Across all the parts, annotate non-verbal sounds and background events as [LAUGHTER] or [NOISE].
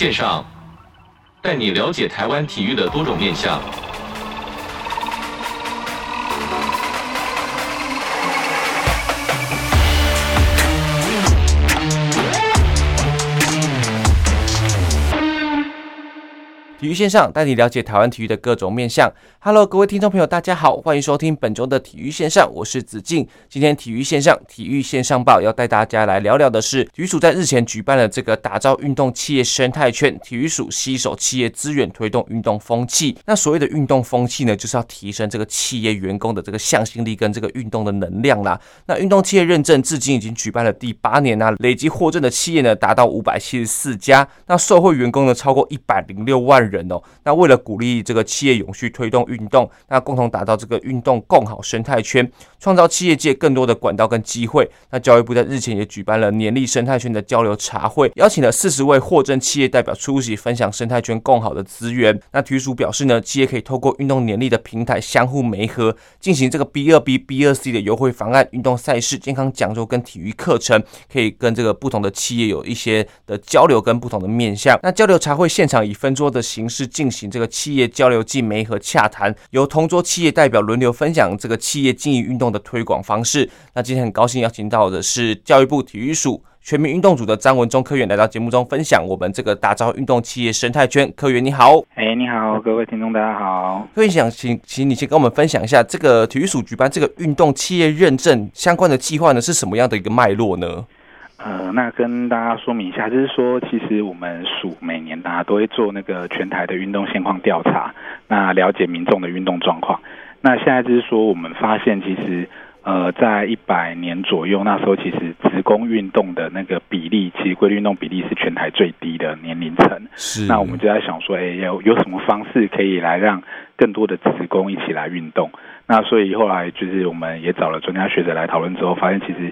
线上，带你了解台湾体育的多种面向。体育线上带你了解台湾体育的各种面向。Hello，各位听众朋友，大家好，欢迎收听本周的体育线上，我是子敬。今天体育线上，体育线上报要带大家来聊聊的是，体育署在日前举办了这个打造运动企业生态圈，体育署携手企业资源推动运动风气。那所谓的运动风气呢，就是要提升这个企业员工的这个向心力跟这个运动的能量啦。那运动企业认证至今已经举办了第八年啦，累计获证的企业呢达到五百七十四家，那受惠员工呢超过一百零六万人。人哦，那为了鼓励这个企业永续推动运动，那共同打造这个运动共好生态圈，创造企业界更多的管道跟机会。那教育部在日前也举办了年历生态圈的交流茶会，邀请了四十位获证企业代表出席，分享生态圈共好的资源。那体育署表示呢，企业可以透过运动年历的平台相互媒合，进行这个 B 二 B、B 二 C 的优惠方案、运动赛事、健康讲座跟体育课程，可以跟这个不同的企业有一些的交流跟不同的面向。那交流茶会现场以分桌的形形式进行这个企业交流暨媒合洽谈，由同桌企业代表轮流分享这个企业经营运动的推广方式。那今天很高兴邀请到的是教育部体育署全民运动组的张文忠科员来到节目中分享我们这个打造运动企业生态圈。科员你好，哎你好，各位听众大家好。科员想请请你先跟我们分享一下这个体育署举办这个运动企业认证相关的计划呢，是什么样的一个脉络呢？呃，那跟大家说明一下，就是说，其实我们署每年大家都会做那个全台的运动现况调查，那了解民众的运动状况。那现在就是说，我们发现其实，呃，在一百年左右，那时候其实职工运动的那个比例，其实规律运动比例是全台最低的年龄层。是。那我们就在想说，哎，有有什么方式可以来让更多的职工一起来运动？那所以后来就是我们也找了专家学者来讨论之后，发现其实。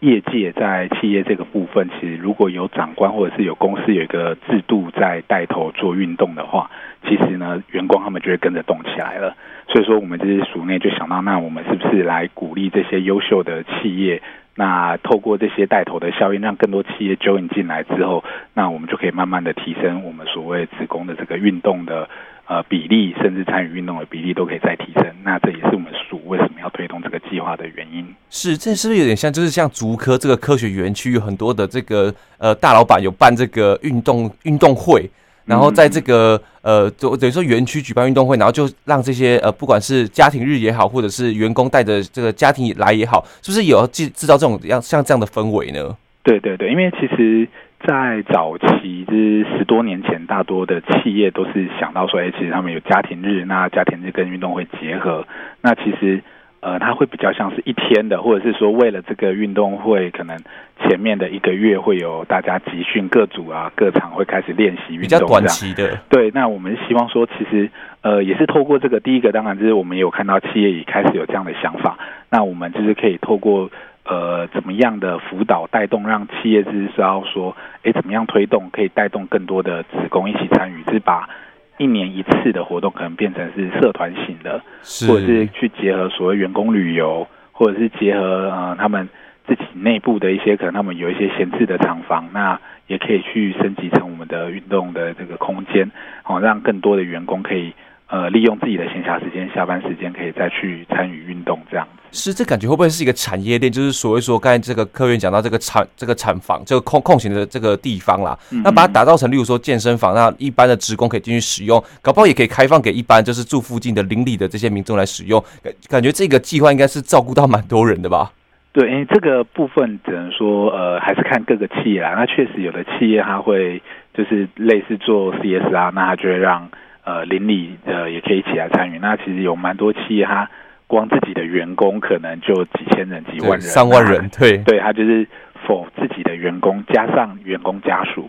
业界在企业这个部分，其实如果有长官或者是有公司有一个制度在带头做运动的话，其实呢，员工他们就会跟着动起来了。所以说，我们这些署内就想到，那我们是不是来鼓励这些优秀的企业？那透过这些带头的效应，让更多企业 join 进来之后，那我们就可以慢慢的提升我们所谓职工的这个运动的。呃，比例甚至参与运动的比例都可以再提升，那这也是我们署为什么要推动这个计划的原因。是，这是不是有点像，就是像竹科这个科学园区有很多的这个呃大老板有办这个运动运动会，然后在这个呃就等于说园区举办运动会，然后就让这些呃不管是家庭日也好，或者是员工带着这个家庭来也好，是不是有制制造这种样像这样的氛围呢？对对对，因为其实。在早期，就是十多年前，大多的企业都是想到说，哎，其实他们有家庭日，那家庭日跟运动会结合，那其实，呃，它会比较像是一天的，或者是说，为了这个运动会，可能前面的一个月会有大家集训，各组啊、各场会开始练习运动，比较短期的。对，那我们希望说，其实，呃，也是透过这个，第一个当然就是我们也有看到企业也开始有这样的想法，那我们就是可以透过。呃，怎么样的辅导带动，让企业知道说，哎，怎么样推动可以带动更多的职工一起参与，是把一年一次的活动可能变成是社团型的，或者是去结合所谓员工旅游，或者是结合呃他们自己内部的一些可能他们有一些闲置的厂房，那也可以去升级成我们的运动的这个空间，好让更多的员工可以。呃，利用自己的闲暇时间、下班时间，可以再去参与运动，这样子。是，这感觉会不会是一个产业链？就是所谓说，刚才这个科员讲到这个产这个产房，这个空空闲的这个地方啦，嗯嗯，那把它打造成，例如说健身房，那一般的职工可以进去使用，搞不好也可以开放给一般就是住附近的邻里的这些民众来使用。感感觉这个计划应该是照顾到蛮多人的吧？对，因为这个部分只能说，呃，还是看各个企业啦。那确实有的企业它会就是类似做 CSR，那它就会让。呃，邻里呃也可以一起来参与。那其实有蛮多企业，他光自己的员工可能就几千人、几万人、上万人，对对，他就是 for 自己的员工加上员工家属，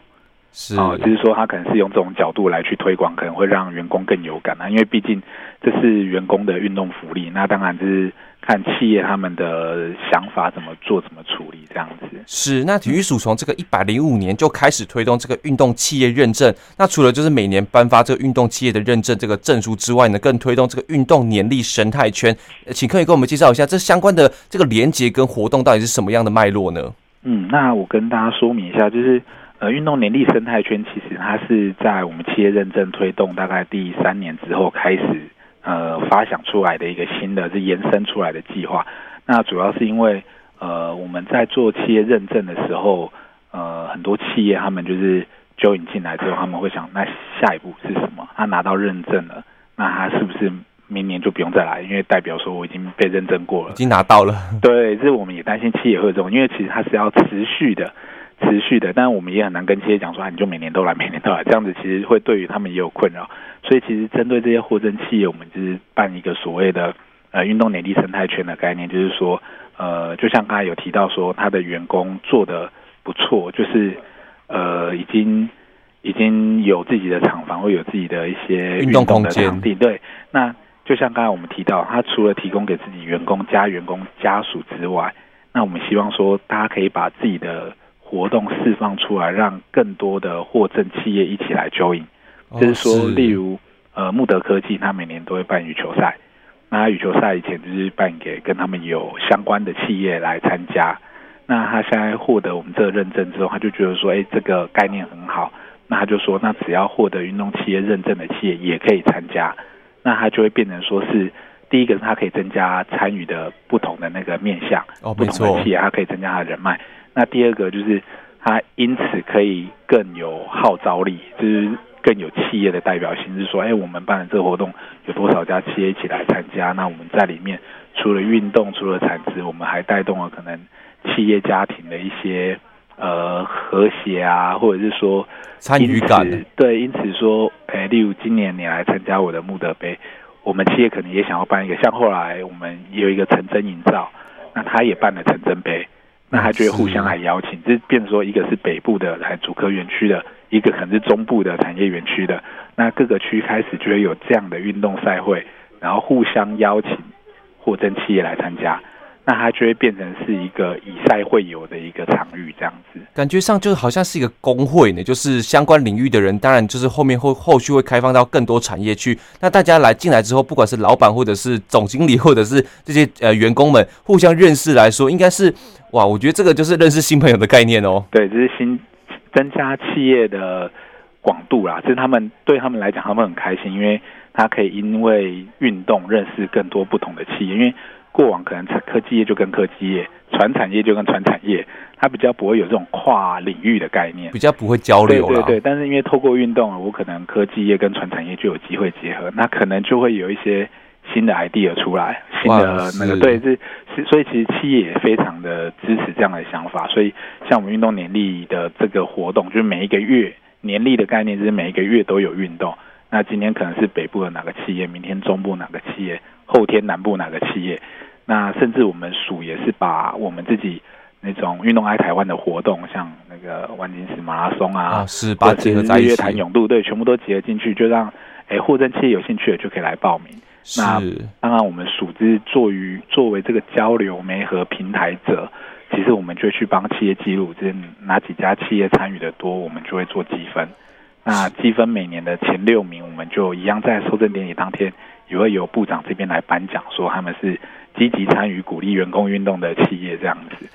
是啊、呃，就是说他可能是用这种角度来去推广，可能会让员工更有感啊，因为毕竟这是员工的运动福利。那当然就是。看企业他们的想法怎么做，怎么处理这样子。是，那体育署从这个一百零五年就开始推动这个运动企业认证。那除了就是每年颁发这个运动企业的认证这个证书之外呢，更推动这个运动年历生态圈。请可以跟我们介绍一下这相关的这个连接跟活动到底是什么样的脉络呢？嗯，那我跟大家说明一下，就是呃，运动年历生态圈其实它是在我们企业认证推动大概第三年之后开始，呃，发想出来的一个新的是延伸出来的计划。那主要是因为，呃，我们在做企业认证的时候，呃，很多企业他们就是 join 进来之后，他们会想，那下一步是什么？他拿到认证了，那他是不是明年就不用再来？因为代表说我已经被认证过了，已经拿到了。对，这我们也担心企业会有这种，因为其实它是要持续的。持续的，但我们也很难跟企业讲说，啊，你就每年都来，每年都来，这样子其实会对于他们也有困扰。所以其实针对这些货真企业，我们就是办一个所谓的呃运动年历生态圈的概念，就是说，呃，就像刚才有提到说，他的员工做的不错，就是呃已经已经有自己的厂房，会有自己的一些运动的场地。对，那就像刚才我们提到，他除了提供给自己员工加员工家属之外，那我们希望说，大家可以把自己的活动释放出来，让更多的获赠企业一起来 join。就是说，例如呃，穆德科技，他每年都会办羽球赛。那羽球赛以前就是办给跟他们有相关的企业来参加。那他现在获得我们这个认证之后，他就觉得说，哎，这个概念很好。那他就说，那只要获得运动企业认证的企业也可以参加。那他就会变成说是第一个，他可以增加参与的不同的那个面向。哦，不同的企业，他可以增加他的人脉。那第二个就是，他因此可以更有号召力，就是更有企业的代表性，就是说，哎，我们办的这个活动有多少家企业一起来参加？那我们在里面除了运动，除了产值，我们还带动了可能企业家庭的一些呃和谐啊，或者是说参与感。对，因此说，哎，例如今年你来参加我的穆德杯，我们企业可能也想要办一个，像后来我们有一个成真营造，那他也办了成真杯。那他就会互相来邀请，这变成说，一个是北部的来主科园区的，一个可能是中部的产业园区的，那各个区开始就会有这样的运动赛会，然后互相邀请货真企业来参加。那它就会变成是一个以赛会友的一个场域，这样子，感觉上就好像是一个工会呢，就是相关领域的人，当然就是后面会后续会开放到更多产业去。那大家来进来之后，不管是老板或者是总经理，或者是这些呃员工们互相认识来说，应该是哇，我觉得这个就是认识新朋友的概念哦。对，这是新增加企业的广度啦，这是他们对他们来讲，他们很开心，因为他可以因为运动认识更多不同的企业，因为。过往可能科技业就跟科技业，传产业就跟传产业，它比较不会有这种跨领域的概念，比较不会交流。对对对，但是因为透过运动，我可能科技业跟传产业就有机会结合，那可能就会有一些新的 idea 出来，新的那个对，是是，所以其实企业也非常的支持这样的想法。所以像我们运动年历的这个活动，就是每一个月年历的概念，就是每一个月都有运动。那今天可能是北部的哪个企业，明天中部哪个企业，后天南部哪个企业。那甚至我们署也是把我们自己那种运动爱台湾的活动，像那个万金石马拉松啊，啊是把结合在一起，日月潭泳渡，对，全部都结合进去，就让哎货真企业有兴趣的就可以来报名。是那当然我们署之作于作为这个交流媒和平台者，其实我们就去帮企业记录，就是哪几家企业参与的多，我们就会做积分。那积分每年的前六名，我们就一样在收证典礼当天也会由部长这边来颁奖，说他们是。积极参与鼓励员工运动的企业这样子，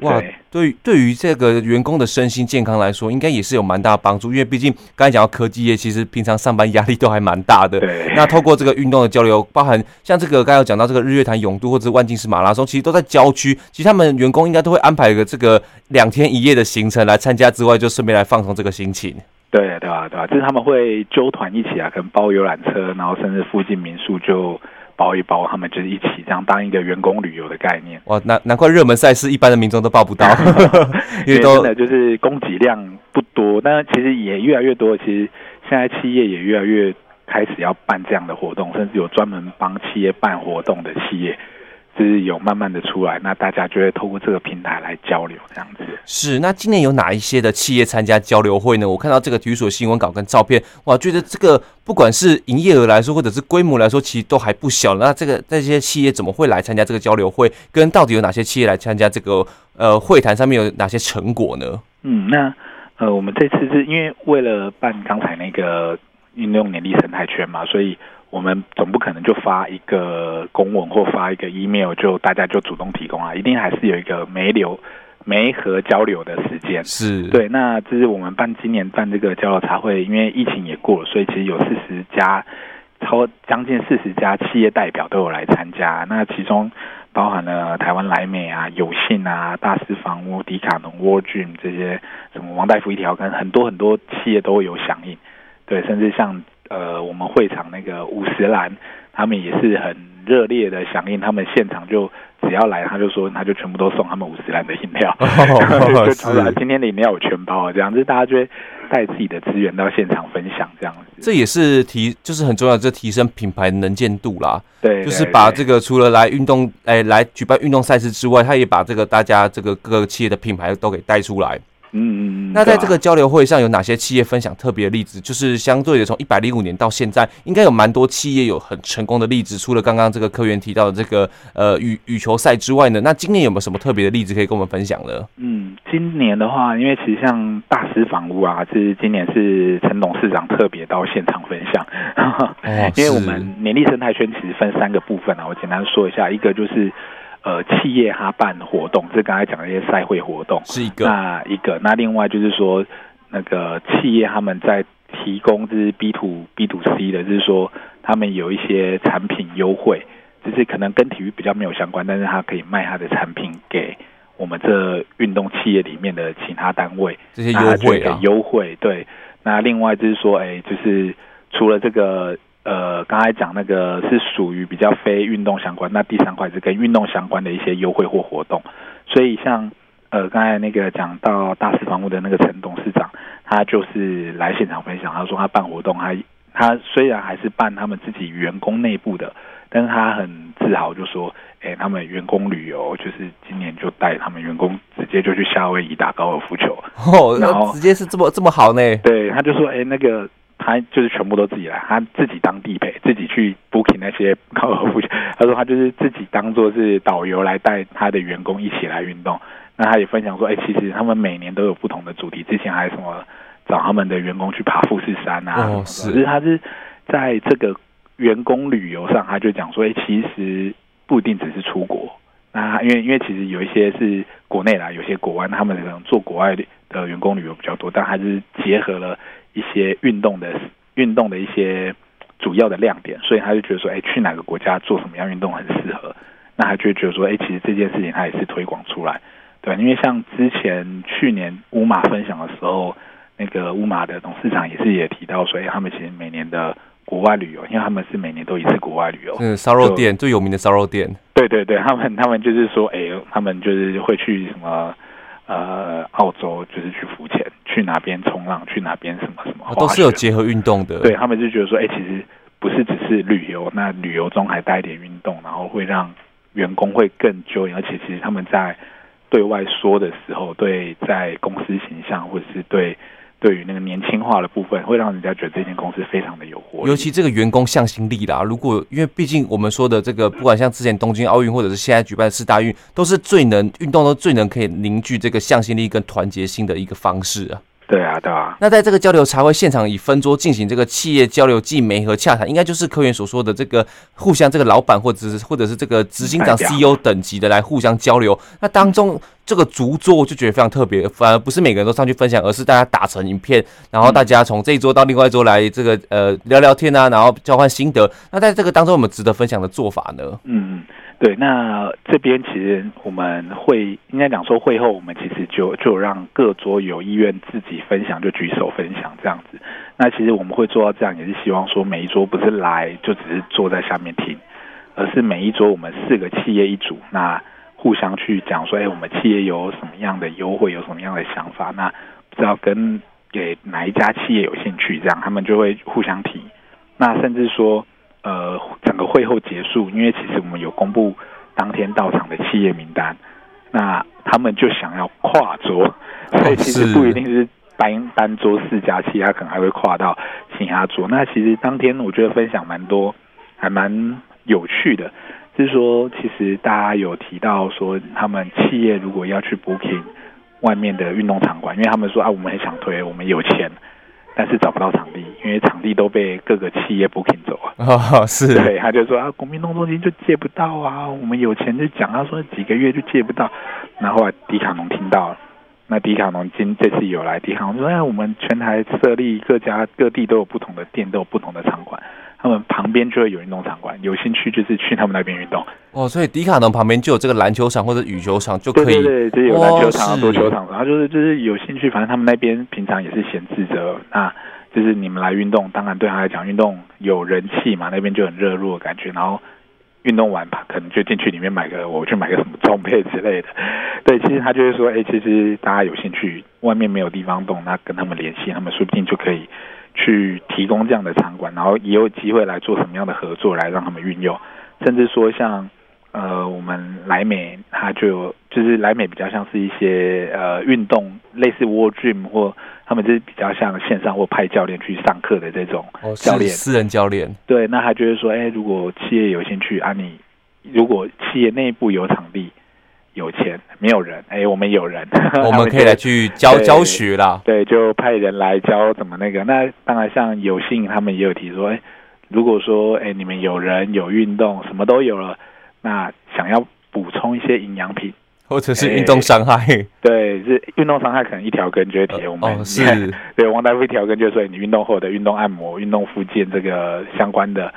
哇，对对于这个员工的身心健康来说，应该也是有蛮大的帮助。因为毕竟刚才讲到科技业，其实平常上班压力都还蛮大的。对，那透过这个运动的交流，包含像这个刚才有讲到这个日月潭永渡或者是万金石马拉松，其实都在郊区。其实他们员工应该都会安排一个这个两天一夜的行程来参加之外，就顺便来放松这个心情。对对吧？对吧？就是他们会揪团一起啊，可能包游览车，然后甚至附近民宿就。包一包，他们就是一起这样当一个员工旅游的概念。哇，难难怪热门赛事一般的民众都报不到，[LAUGHS] 因为真的就是供给量不多。但其实也越来越多，其实现在企业也越来越开始要办这样的活动，甚至有专门帮企业办活动的企业。就是有慢慢的出来，那大家就会透过这个平台来交流，这样子。是，那今年有哪一些的企业参加交流会呢？我看到这个体育所新闻稿跟照片，哇，觉得这个不管是营业额来说，或者是规模来说，其实都还不小。那这个这些企业怎么会来参加这个交流会？跟到底有哪些企业来参加这个呃会谈上面有哪些成果呢？嗯，那呃，我们这次是因为为了办刚才那个运动年历生态圈嘛，所以。我们总不可能就发一个公文或发一个 email 就大家就主动提供啊，一定还是有一个媒流媒和交流的时间。是对，那这是我们办今年办这个交流茶会，因为疫情也过了，所以其实有四十家，超将近四十家企业代表都有来参加。那其中包含了台湾莱美啊、友信啊、大师房屋、迪卡侬、World Gym 这些，什么王大夫一条根，很多很多企业都有响应。对，甚至像呃我们会场那个五十岚，他们也是很热烈的响应，他们现场就。只要来，他就说，他就全部都送他们五十岚的饮料，[LAUGHS] 就出来今天的饮料有全包，这样子大家就会带自己的资源到现场分享，这样子。这也是提，就是很重要，这提升品牌能见度啦。对，就是把这个除了来运动，哎，来举办运动赛事之外，他也把这个大家这个各个企业的品牌都给带出来。嗯嗯嗯，那在这个交流会上有哪些企业分享特别的例子？就是相对的，从一百零五年到现在，应该有蛮多企业有很成功的例子。除了刚刚这个科员提到的这个呃羽羽球赛之外呢，那今年有没有什么特别的例子可以跟我们分享呢？嗯，今年的话，因为其实像大师房屋啊，是今年是陈董事长特别到现场分享，[LAUGHS] 哦、因为我们年历生态圈其实分三个部分啊，我简单说一下，一个就是。呃，企业他办活动，这刚才讲的一些赛会活动是一个，那一个，那另外就是说，那个企业他们在提供就是 B to B to C 的，就是说他们有一些产品优惠，就是可能跟体育比较没有相关，但是他可以卖他的产品给我们这运动企业里面的其他单位，这些优惠啊，优惠对。那另外就是说，哎，就是除了这个。呃，刚才讲那个是属于比较非运动相关，那第三块是跟运动相关的一些优惠或活动。所以像呃刚才那个讲到大师房屋的那个陈董事长，他就是来现场分享，他说他办活动，他他虽然还是办他们自己员工内部的，但是他很自豪，就说，哎，他们员工旅游就是今年就带他们员工直接就去夏威夷打高尔夫球，哦，然后直接是这么这么好呢？对，他就说，哎，那个。他就是全部都自己来，他自己当地陪，自己去 booking 那些 [LAUGHS] 高尔夫球。他说他就是自己当做是导游来带他的员工一起来运动。那他也分享说，哎、欸，其实他们每年都有不同的主题。之前还有什么找他们的员工去爬富士山啊？哦，是。他是在这个员工旅游上，他就讲说，哎、欸，其实不一定只是出国。那因为因为其实有一些是国内啦，有些国外，他们可能做国外的员工旅游比较多，但还是结合了。一些运动的运动的一些主要的亮点，所以他就觉得说，哎，去哪个国家做什么样运动很适合，那他就觉得说，哎，其实这件事情他也是推广出来，对，因为像之前去年乌马分享的时候，那个乌马的董事长也是也提到说，哎，他们其实每年的国外旅游，因为他们是每年都一次国外旅游，嗯，烧肉店最有名的烧肉店，对对对，他们他们就是说，哎，他们就是会去什么。呃，澳洲就是去浮潜，去哪边冲浪，去哪边什么什么，都是有结合运动的。对，他们就觉得说，哎、欸，其实不是只是旅游，那旅游中还带一点运动，然后会让员工会更 joy，而且其实他们在对外说的时候，对在公司形象或者是对。对于那个年轻化的部分，会让人家觉得这间公司非常的有活力。尤其这个员工向心力啦，如果因为毕竟我们说的这个，不管像之前东京奥运，或者是现在举办的四大运，都是最能运动，都最能可以凝聚这个向心力跟团结性的一个方式啊。对啊，对啊。那在这个交流茶会现场，以分桌进行这个企业交流暨媒和洽谈，应该就是科员所说的这个互相这个老板或者是或者是这个执行长 CEO 等级的来互相交流。那当中这个逐桌我就觉得非常特别，反而不是每个人都上去分享，而是大家打成一片，然后大家从这一桌到另外一桌来这个呃聊聊天啊，然后交换心得。那在这个当中，有没有值得分享的做法呢？嗯。对，那这边其实我们会应该讲说，会后我们其实就就让各桌有意愿自己分享就举手分享这样子。那其实我们会做到这样，也是希望说每一桌不是来就只是坐在下面听，而是每一桌我们四个企业一组，那互相去讲说，哎，我们企业有什么样的优惠，有什么样的想法，那不知道跟给哪一家企业有兴趣，这样他们就会互相提。那甚至说。呃，整个会后结束，因为其实我们有公布当天到场的企业名单，那他们就想要跨桌，所以其实不一定是单单桌四家企业，他可能还会跨到其他桌。那其实当天我觉得分享蛮多，还蛮有趣的，就是说其实大家有提到说，他们企业如果要去 booking 外面的运动场馆，因为他们说啊，我们很想推，我们有钱。但是找不到场地，因为场地都被各个企业 booking 走了。[LAUGHS] 哦，是。对，他就说啊，国民运动中心就借不到啊，我们有钱就讲，他说几个月就借不到。然后，后来迪卡侬听到了，那迪卡侬今这次有来，迪卡侬说，哎，我们全台设立各家各地都有不同的店，都有不同的场馆。他们旁边就会有运动场馆，有兴趣就是去他们那边运动。哦，所以迪卡侬旁边就有这个篮球场或者羽球场就可以。对对对，就有篮球场、足球场，然后就是就是有兴趣，反正他们那边平常也是闲置着。那就是你们来运动，当然对他来讲，运动有人气嘛，那边就很热络的感觉。然后运动完吧，可能就进去里面买个，我去买个什么装备之类的。对，其实他就是说，哎，其实大家有兴趣，外面没有地方动，那跟他们联系，他们说不定就可以。去提供这样的场馆，然后也有机会来做什么样的合作，来让他们运用，甚至说像呃，我们莱美，它就有就是莱美比较像是一些呃运动，类似 World Gym 或他们就是比较像线上或派教练去上课的这种教练，私人教练。对，那他就是说，哎，如果企业有兴趣啊，你如果企业内部有场地。有钱没有人，哎，我们有人，[LAUGHS] 我们可以来去教教学啦。对，就派人来教怎么那个。那当然，像有幸他们也有提说，哎，如果说哎你们有人有运动，什么都有了，那想要补充一些营养品，或者是运动伤害，对，是运动伤害可能一条根就会提我们。哦，是，[LAUGHS] 对，王大夫一条根就说你运动后的运动按摩、运动复健这个相关的。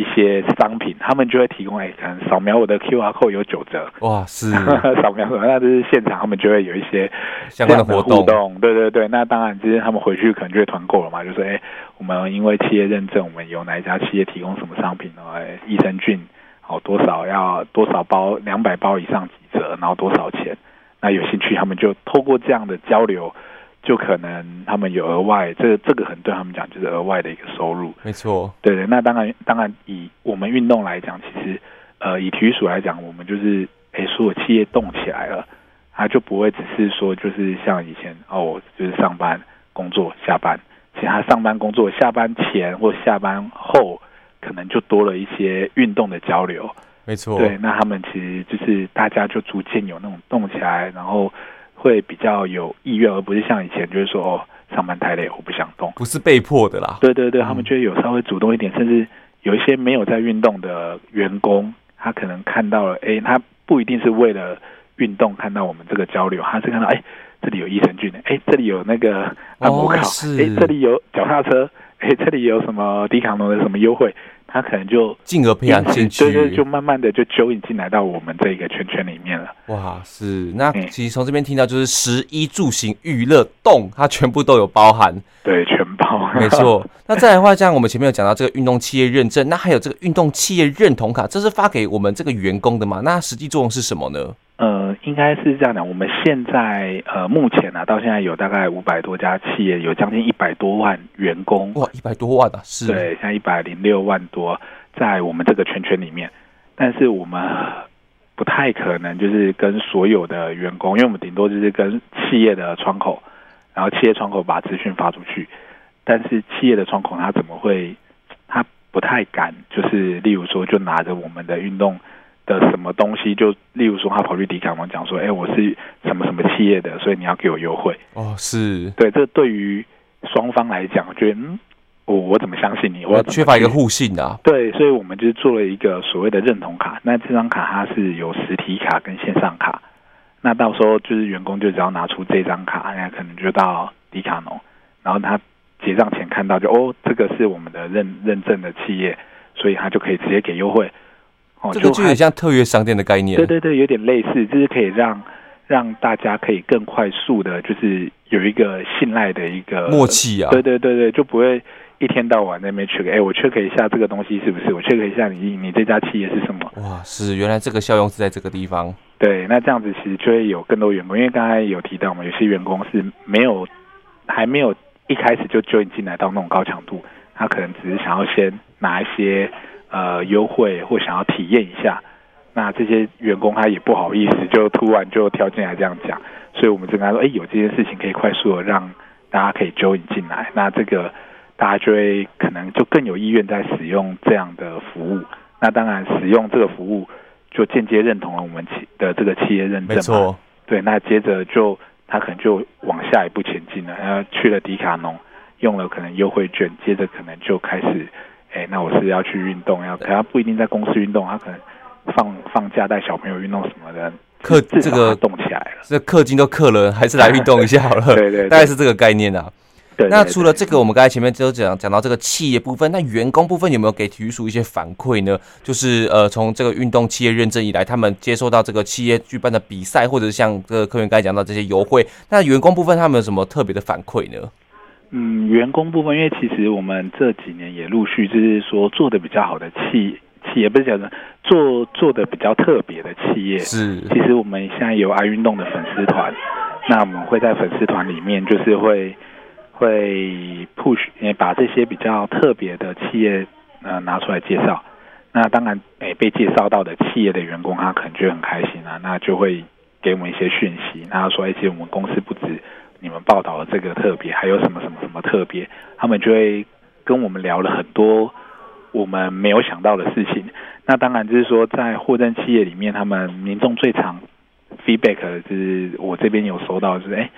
一些商品，他们就会提供哎，可能扫描我的 QR code 有九折。哇，是 [LAUGHS] 扫描，那就是现场他们就会有一些相关的活动。互动对对对，那当然，就是他们回去可能就会团购了嘛，就说哎，我们因为企业认证，我们有哪一家企业提供什么商品哦，哎，益生菌，好多少要多少包，两百包以上几折，然后多少钱？那有兴趣，他们就透过这样的交流。就可能他们有额外，这个这个很对他们讲就是额外的一个收入。没错，对对。那当然，当然以我们运动来讲，其实呃，以体育署来讲，我们就是诶，所有企业动起来了，他就不会只是说就是像以前哦，就是上班工作下班，其实他上班工作下班前或下班后，可能就多了一些运动的交流。没错，对。那他们其实就是大家就逐渐有那种动起来，然后。会比较有意愿，而不是像以前就是说哦，上班太累，我不想动，不是被迫的啦。对对对，他们觉得有稍微主动一点，嗯、甚至有一些没有在运动的员工，他可能看到了，哎，他不一定是为了运动看到我们这个交流，他是看到哎，这里有益生菌，哎，这里有那个按摩卡，哎、哦，这里有脚踏车，哎，这里有什么迪卡侬的什么优惠。他可能就进而培养进去，对对，就慢慢的就揪引进来到我们这一个圈圈里面了。哇，是那其实从这边听到就是食衣住行娱乐动，它全部都有包含，对，全包，[LAUGHS] 没错。那再来的话，像我们前面有讲到这个运动企业认证，那还有这个运动企业认同卡，这是发给我们这个员工的吗？那实际作用是什么呢？呃，应该是这样讲。我们现在呃，目前呢、啊，到现在有大概五百多家企业，有将近一百多万员工。哇，一百多万啊！是，对，像一百零六万多在我们这个圈圈里面。但是我们不太可能就是跟所有的员工，因为我们顶多就是跟企业的窗口，然后企业窗口把资讯发出去。但是企业的窗口他怎么会？他不太敢，就是例如说，就拿着我们的运动。的什么东西？就例如说，他跑去迪卡侬讲说：“哎，我是什么什么企业的，所以你要给我优惠。”哦，是对。这对于双方来讲，我觉得嗯，我我怎么相信你？我缺乏一个互信啊。对，所以我们就做了一个所谓的认同卡。那这张卡它是有实体卡跟线上卡。那到时候就是员工就只要拿出这张卡，那可能就到迪卡侬，然后他结账前看到就哦，这个是我们的认认证的企业，所以他就可以直接给优惠。哦，这个就有点像特约商店的概念。对对对，有点类似，就是可以让让大家可以更快速的，就是有一个信赖的一个默契啊。对对对对，就不会一天到晚在那边 check，哎，我 check 一下这个东西是不是？我 check 一下你你这家企业是什么？哇，是原来这个效用是在这个地方。对，那这样子其实就会有更多员工，因为刚才有提到嘛，有些员工是没有还没有一开始就 join 进来到那种高强度，他可能只是想要先拿一些。呃，优惠或想要体验一下，那这些员工他也不好意思，就突然就跳进来这样讲，所以我们就跟他说，哎，有这件事情可以快速的让大家可以 join 进来，那这个大家就会可能就更有意愿在使用这样的服务。那当然，使用这个服务就间接认同了我们企的这个企业认证嘛。没错。对，那接着就他可能就往下一步前进了，然后去了迪卡侬，用了可能优惠券，接着可能就开始，哎，那我是要去运动，要可他不一定在公司运动，他可能放放假带小朋友运动什么的，氪这个动起来了，这氪金都氪了，还是来运动一下好了，[LAUGHS] 对，对对，大概是这个概念啊。对，那除了这个，我们刚才前面都讲讲到这个企业部分，那员工部分有没有给体育署一些反馈呢？就是呃，从这个运动企业认证以来，他们接受到这个企业举办的比赛，或者是像这个科员刚才讲到这些优惠，那员工部分他们有什么特别的反馈呢？嗯，员工部分，因为其实我们这几年也陆续就是说做的比较好的企企业，不是讲的做做的比较特别的企业，是。其实我们现在有爱运动的粉丝团，那我们会在粉丝团里面就是会。会 push 也把这些比较特别的企业呃拿出来介绍，那当然诶被介绍到的企业的员工他可能就很开心啊，那就会给我们一些讯息，那他说哎，其实我们公司不止你们报道的这个特别，还有什么什么什么特别，他们就会跟我们聊了很多我们没有想到的事情。那当然就是说在货真企业里面，他们民众最常 feedback 的就是我这边有收到就是哎。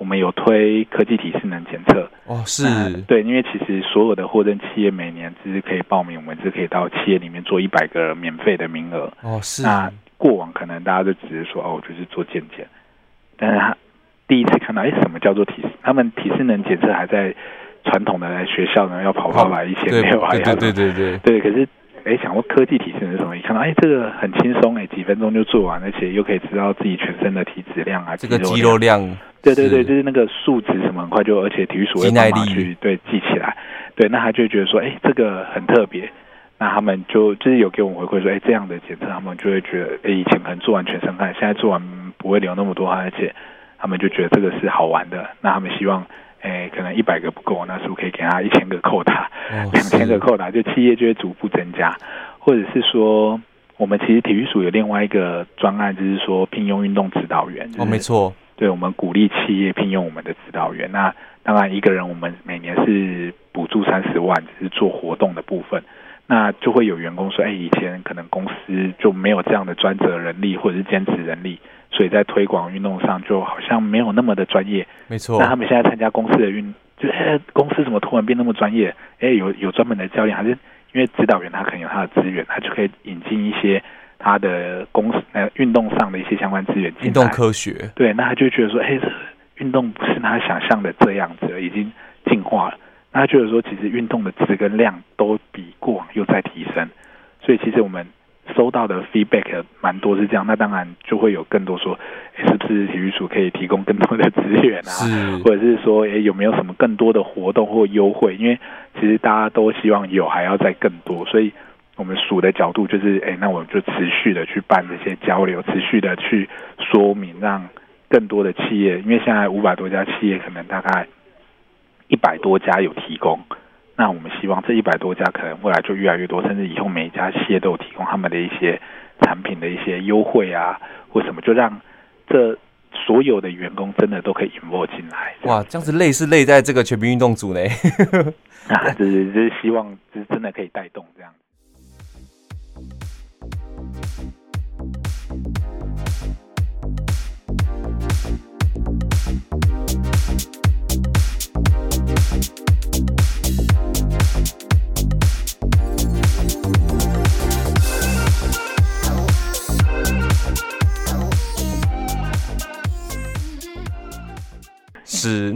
我们有推科技体适能检测哦，是对，因为其实所有的货真企业每年只是可以报名，我们是可以到企业里面做一百个免费的名额哦，是。那过往可能大家都只是说哦，我就是做健检，但是他第一次看到，哎，什么叫做体？他们体适能检测还在传统的学校呢，要跑跑来一千六，对对对对对，对，可是。哎，想过科技体适能是什么？一看到哎，这个很轻松，哎，几分钟就做完，而且又可以知道自己全身的体脂量啊，这个肌肉量，对对对，就是那个数值什么很快就，而且体育署会帮忙去对记起来，对，那他就觉得说，哎，这个很特别，那他们就就是有给我们回馈说，哎，这样的检测，他们就会觉得，哎，以前可能做完全身汗，现在做完不会流那么多汗，而且他们就觉得这个是好玩的，那他们希望。诶，可能一百个不够，那是不是可以给他一千个扣打，[LAUGHS] 两千个扣打，就企业就会逐步增加，或者是说，我们其实体育署有另外一个专案，就是说聘用运动指导员。哦，没错，对，我们鼓励企业聘用我们的指导员。那当然，一个人我们每年是补助三十万，只是做活动的部分。那就会有员工说，哎，以前可能公司就没有这样的专责人力或者是兼职人力。所以在推广运动上就好像没有那么的专业，没错。那他们现在参加公司的运，就哎，公司怎么突然变那么专业？哎，有有专门的教练，还是因为指导员他可能有他的资源，他就可以引进一些他的公司呃运动上的一些相关资源。运动科学，对，那他就觉得说，哎，这运动不是他想象的这样子，已经进化了。那他觉得说，其实运动的质跟量都比过往又在提升，所以其实我们。收到的 feedback 蛮多是这样，那当然就会有更多说，是不是体育署可以提供更多的资源啊？或者是说，诶，有没有什么更多的活动或优惠？因为其实大家都希望有，还要再更多。所以我们署的角度就是，诶，那我们就持续的去办这些交流，持续的去说明，让更多的企业，因为现在五百多家企业，可能大概一百多家有提供。那我们希望这一百多家可能未来就越来越多，甚至以后每一家企业都有提供他们的一些产品的一些优惠啊，或什么，就让这所有的员工真的都可以 involve 进来。哇，这样子累是累在这个全民运动组呢？[LAUGHS] 啊，就是就是希望就是真的可以带动这样。是，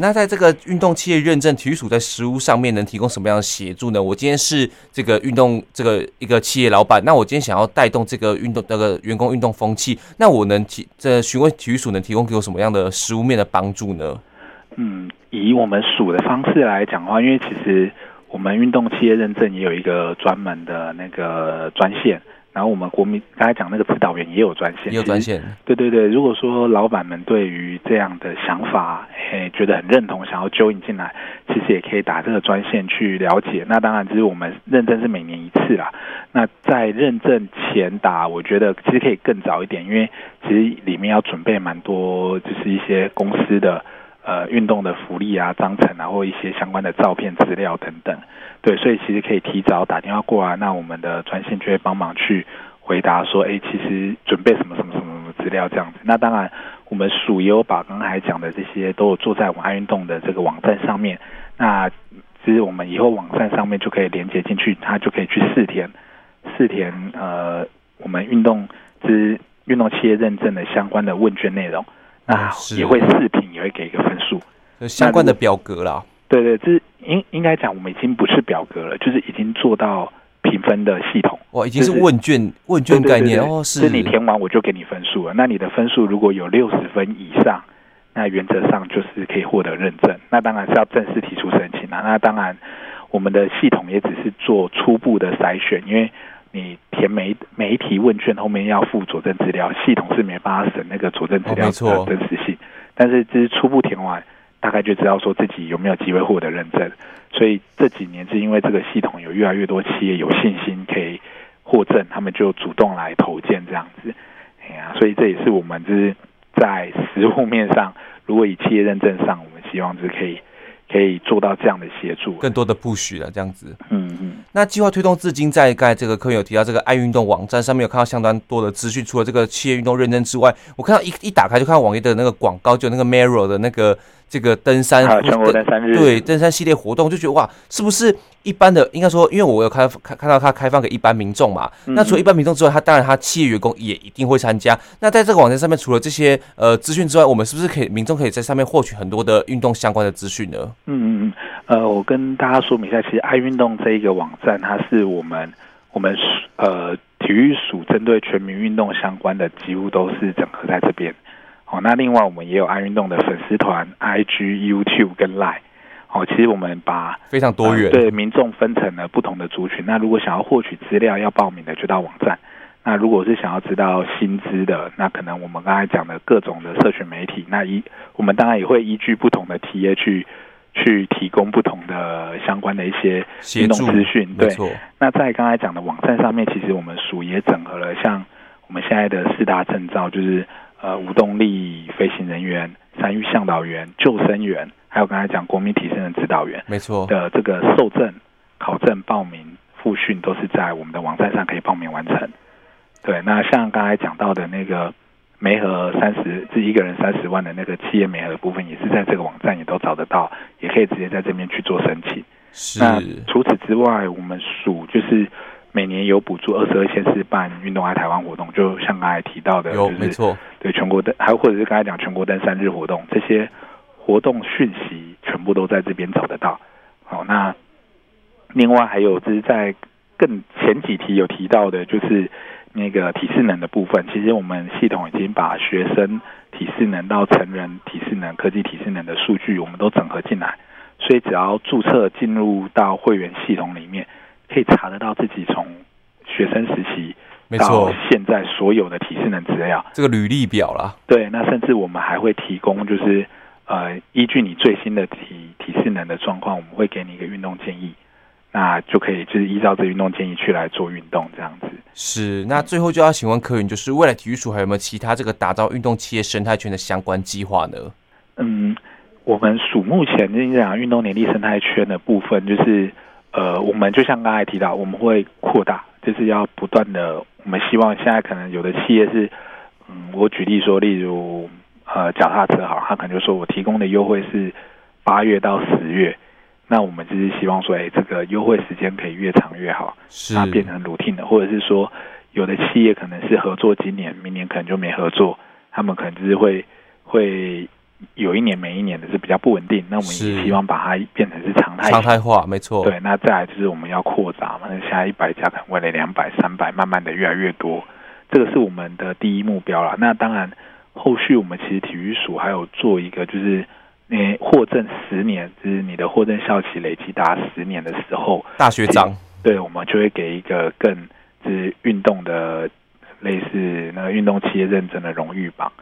那在这个运动企业认证，体育署在实务上面能提供什么样的协助呢？我今天是这个运动这个一个企业老板，那我今天想要带动这个运动那个员工运动风气，那我能提这询问体育署能提供给我什么样的实务面的帮助呢？嗯，以我们署的方式来讲的话，因为其实我们运动企业认证也有一个专门的那个专线。然后我们国民刚才讲那个指导员也有专线，也有专线。对对对，如果说老板们对于这样的想法，诶，觉得很认同，想要 join 进来，其实也可以打这个专线去了解。那当然，就是我们认证是每年一次啦。那在认证前打，我觉得其实可以更早一点，因为其实里面要准备蛮多，就是一些公司的。呃，运动的福利啊、章程啊，或一些相关的照片资料等等，对，所以其实可以提早打电话过来，那我们的专线就会帮忙去回答说，哎，其实准备什么什么什么什么资料这样子。那当然，我们署也有把刚才讲的这些都有做在我们爱运动的这个网站上面。那其实我们以后网站上面就可以连接进去，他就可以去试填试填呃我们运动之运动企业认证的相关的问卷内容，那也会视频，也会给一个相关的表格啦。对对，这是应应该讲，我们已经不是表格了，就是已经做到评分的系统。哇，已经是问卷、就是、问卷概念哦，是。是你填完我就给你分数了，那你的分数如果有六十分以上，那原则上就是可以获得认证。那当然是要正式提出申请啊。那当然，我们的系统也只是做初步的筛选，因为你填每每一题问卷后面要附佐证资料，系统是没办法审那个佐证资料的真实性。哦、但是这是初步填概就知道说自己有没有机会获得认证，所以这几年是因为这个系统有越来越多企业有信心可以获证，他们就主动来投件这样子。哎呀，所以这也是我们就是在实务面上，如果以企业认证上，我们希望是可以可以做到这样的协助，更多的布许了这样子。嗯嗯。那计划推动至今，在刚才这个课有提到这个爱运动网站上面有看到相当多的资讯，除了这个企业运动认证之外，我看到一一打开就看到网页的那个广告，就那个 Merrell 的那个。这个登山，啊、全国登山日对登山系列活动，就觉得哇，是不是一般的？应该说，因为我有开看看到它开放给一般民众嘛。嗯、那除了一般民众之外，他当然他企业员工也一定会参加。那在这个网站上面，除了这些呃资讯之外，我们是不是可以民众可以在上面获取很多的运动相关的资讯呢？嗯嗯嗯。呃，我跟大家说明一下，其实爱运动这一个网站，它是我们我们呃体育署针对全民运动相关的，几乎都是整合在这边。哦，那另外我们也有爱运动的粉丝团、IG、YouTube 跟 Line。哦，其实我们把非常多元、呃、对民众分成了不同的族群。那如果想要获取资料、要报名的，就到网站。那如果是想要知道薪资的，那可能我们刚才讲的各种的社群媒体，那一我们当然也会依据不同的 TA 去去提供不同的相关的一些运动资讯。对，那在刚才讲的网站上面，其实我们署也整合了像我们现在的四大证照，就是。呃，无动力飞行人员、山域向导员、救生员，还有刚才讲国民体适能指导员，没错的这个受证、考证、报名、复训都是在我们的网站上可以报名完成。对，那像刚才讲到的那个媒合三十，这一个人三十万的那个企业媒合的部分，也是在这个网站也都找得到，也可以直接在这边去做申请。是。那除此之外，我们属就是。每年有补助二十二县市办运动爱台湾活动，就像刚才提到的，有没错，对全国登，还有或者是刚才讲全国登山日活动，这些活动讯息全部都在这边找得到。好，那另外还有就是在更前几题有提到的，就是那个体适能的部分。其实我们系统已经把学生体适能到成人体适能、科技体适能的数据，我们都整合进来，所以只要注册进入到会员系统里面。可以查得到自己从学生时期到现在所有的体适能资料，这个履历表啦。对，那甚至我们还会提供，就是呃，依据你最新的体体适能的状况，我们会给你一个运动建议，那就可以就是依照这运动建议去来做运动这样子。是，那最后就要请问科云，就是未来体育署还有没有其他这个打造运动企业生态圈的相关计划呢？嗯，我们署目前就是讲运动年历生态圈的部分，就是。呃，我们就像刚才提到，我们会扩大，就是要不断的。我们希望现在可能有的企业是，嗯，我举例说，例如呃，脚踏车好，他可能就说我提供的优惠是八月到十月，那我们就是希望说，哎，这个优惠时间可以越长越好，是它变成 routine 的，或者是说，有的企业可能是合作今年，明年可能就没合作，他们可能就是会会。有一年没一年的是比较不稳定，那我们也希望把它变成是常态常态化，没错。对，那再来就是我们要扩展嘛，那现在一百家可能未来两百、三百，慢慢的越来越多，这个是我们的第一目标了。那当然，后续我们其实体育署还有做一个，就是你获证十年，就是你的获证效期累积达十年的时候，大学长，对，我们就会给一个更就是运动的类似那个运动企业认证的荣誉榜。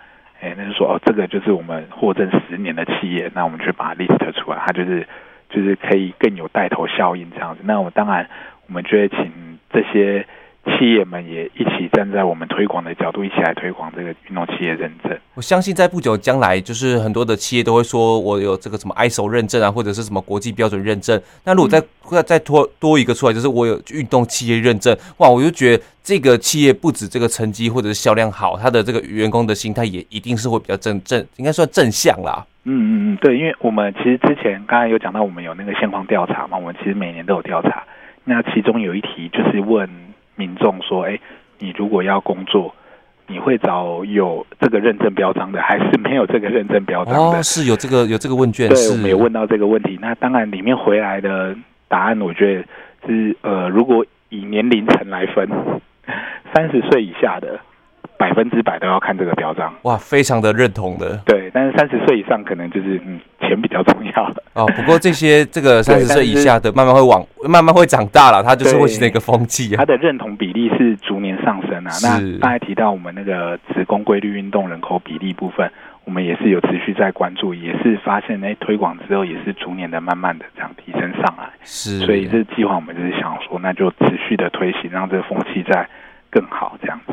哎，那就说哦，这个就是我们获证十年的企业，那我们去把它 list 出来，它就是就是可以更有带头效应这样子。那我当然，我们就会请这些企业们也一起站在我们推广的角度，一起来推广这个运动企业认证。我相信在不久将来，就是很多的企业都会说我有这个什么 ISO 认证啊，或者是什么国际标准认证。那如果再再再多多一个出来，就是我有运动企业认证，哇，我就觉得。这个企业不止这个成绩或者是销量好，他的这个员工的心态也一定是会比较正正，应该算正向啦。嗯嗯嗯，对，因为我们其实之前刚才有讲到，我们有那个现况调查嘛，我们其实每年都有调查。那其中有一题就是问民众说：“哎，你如果要工作，你会找有这个认证标章的，还是没有这个认证标章的？”哦，是有这个有这个问卷，对，是我们有问到这个问题。那当然里面回来的答案，我觉得是呃，如果以年龄层来分，三十岁以下的。百分之百都要看这个标章哇，非常的认同的。对，但是三十岁以上可能就是嗯，钱比较重要了哦。不过这些这个三十岁以下的慢慢会往慢慢会长大了，它就是会形成一个风气啊。它的认同比例是逐年上升啊。那刚才提到我们那个职工规律运动人口比例部分，我们也是有持续在关注，也是发现哎，推广之后也是逐年的慢慢的这样提升上来。是，所以这计划我们就是想说，那就持续的推行，让这个风气再更好这样子。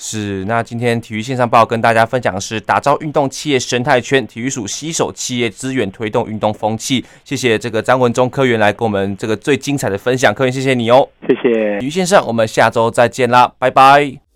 是，那今天体育线上报跟大家分享的是打造运动企业生态圈，体育署携手企业资源推动运动风气。谢谢这个张文忠科员来跟我们这个最精彩的分享，科员谢谢你哦，谢谢。体育线上，我们下周再见啦，拜拜。